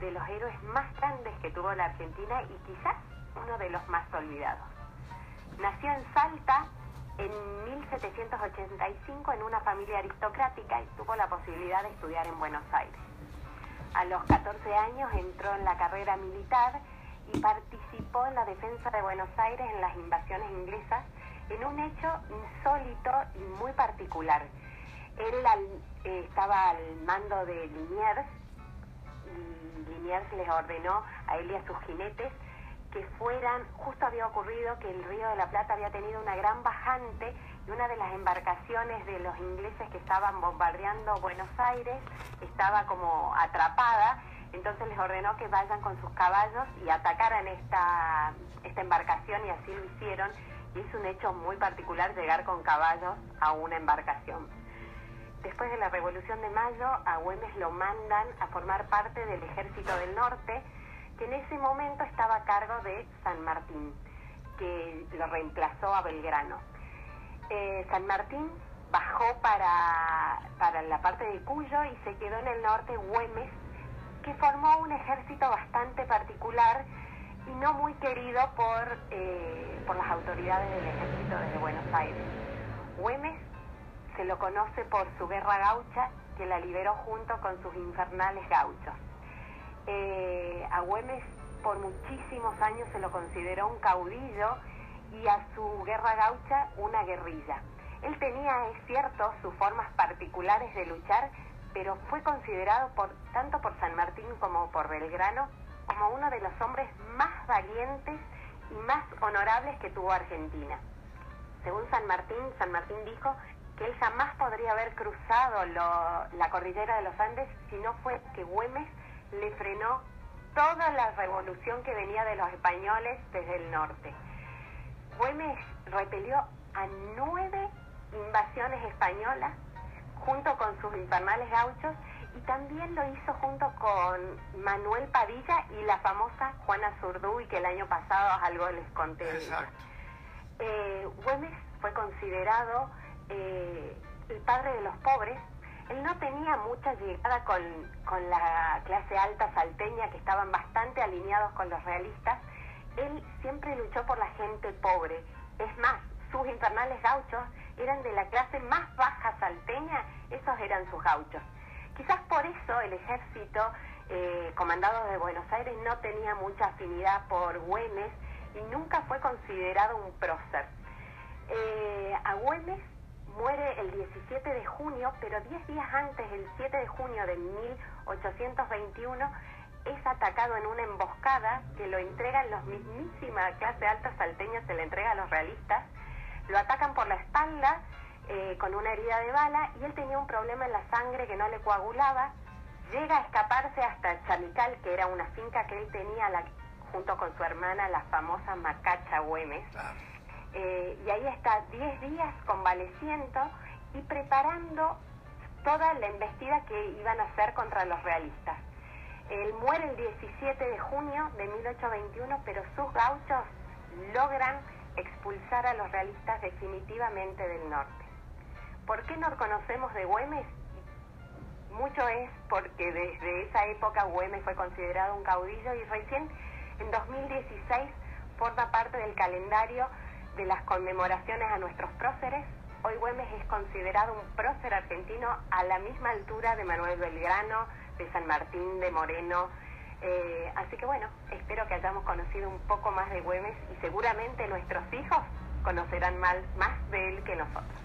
de los héroes más grandes que tuvo la Argentina y quizás uno de los más olvidados. Nació en Salta en 1785 en una familia aristocrática y tuvo la posibilidad de estudiar en Buenos Aires. A los 14 años entró en la carrera militar y participó en la defensa de Buenos Aires en las invasiones inglesas en un hecho insólito y muy particular. Él eh, estaba al mando de Liniers Liniers les ordenó a él y a sus jinetes que fueran, justo había ocurrido que el río de la Plata había tenido una gran bajante y una de las embarcaciones de los ingleses que estaban bombardeando Buenos Aires estaba como atrapada, entonces les ordenó que vayan con sus caballos y atacaran esta, esta embarcación y así lo hicieron y es un hecho muy particular llegar con caballos a una embarcación. Después de la Revolución de Mayo, a Güemes lo mandan a formar parte del Ejército del Norte, que en ese momento estaba a cargo de San Martín, que lo reemplazó a Belgrano. Eh, San Martín bajó para, para la parte de Cuyo y se quedó en el norte Güemes, que formó un ejército bastante particular y no muy querido por, eh, por las autoridades del ejército desde Buenos Aires. Güemes se lo conoce por su guerra gaucha que la liberó junto con sus infernales gauchos. Eh, a Güemes por muchísimos años se lo consideró un caudillo y a su guerra gaucha una guerrilla. Él tenía, es cierto, sus formas particulares de luchar, pero fue considerado por, tanto por San Martín como por Belgrano como uno de los hombres más valientes y más honorables que tuvo Argentina. Según San Martín, San Martín dijo que él jamás podría haber cruzado la cordillera de los Andes si no fue que Güemes le frenó toda la revolución que venía de los españoles desde el norte. Güemes repelió a nueve invasiones españolas junto con sus infernales gauchos y también lo hizo junto con Manuel Padilla y la famosa Juana Zurduy que el año pasado algo les conté. Eh, Güemes fue considerado eh, el padre de los pobres él no tenía mucha llegada con, con la clase alta salteña, que estaban bastante alineados con los realistas. Él siempre luchó por la gente pobre. Es más, sus infernales gauchos eran de la clase más baja salteña, esos eran sus gauchos. Quizás por eso el ejército eh, comandado de Buenos Aires no tenía mucha afinidad por Güemes y nunca fue considerado un prócer. Eh, a Güemes muere el 17 de junio, pero 10 días antes, el 7 de junio de 1821, es atacado en una emboscada que lo entregan los mismísima clase alta salteña, se le entrega a los realistas, lo atacan por la espalda eh, con una herida de bala y él tenía un problema en la sangre que no le coagulaba, llega a escaparse hasta Chamical, que era una finca que él tenía junto con su hermana, la famosa Macacha Güemes. Eh, y ahí está 10 días convaleciendo y preparando toda la embestida que iban a hacer contra los realistas. Él muere el 17 de junio de 1821, pero sus gauchos logran expulsar a los realistas definitivamente del norte. ¿Por qué no conocemos de Güemes? Mucho es porque desde esa época Güemes fue considerado un caudillo y recién en 2016 forma parte del calendario de las conmemoraciones a nuestros próceres, hoy Güemes es considerado un prócer argentino a la misma altura de Manuel Belgrano, de San Martín de Moreno. Eh, así que bueno, espero que hayamos conocido un poco más de Güemes y seguramente nuestros hijos conocerán más de él que nosotros.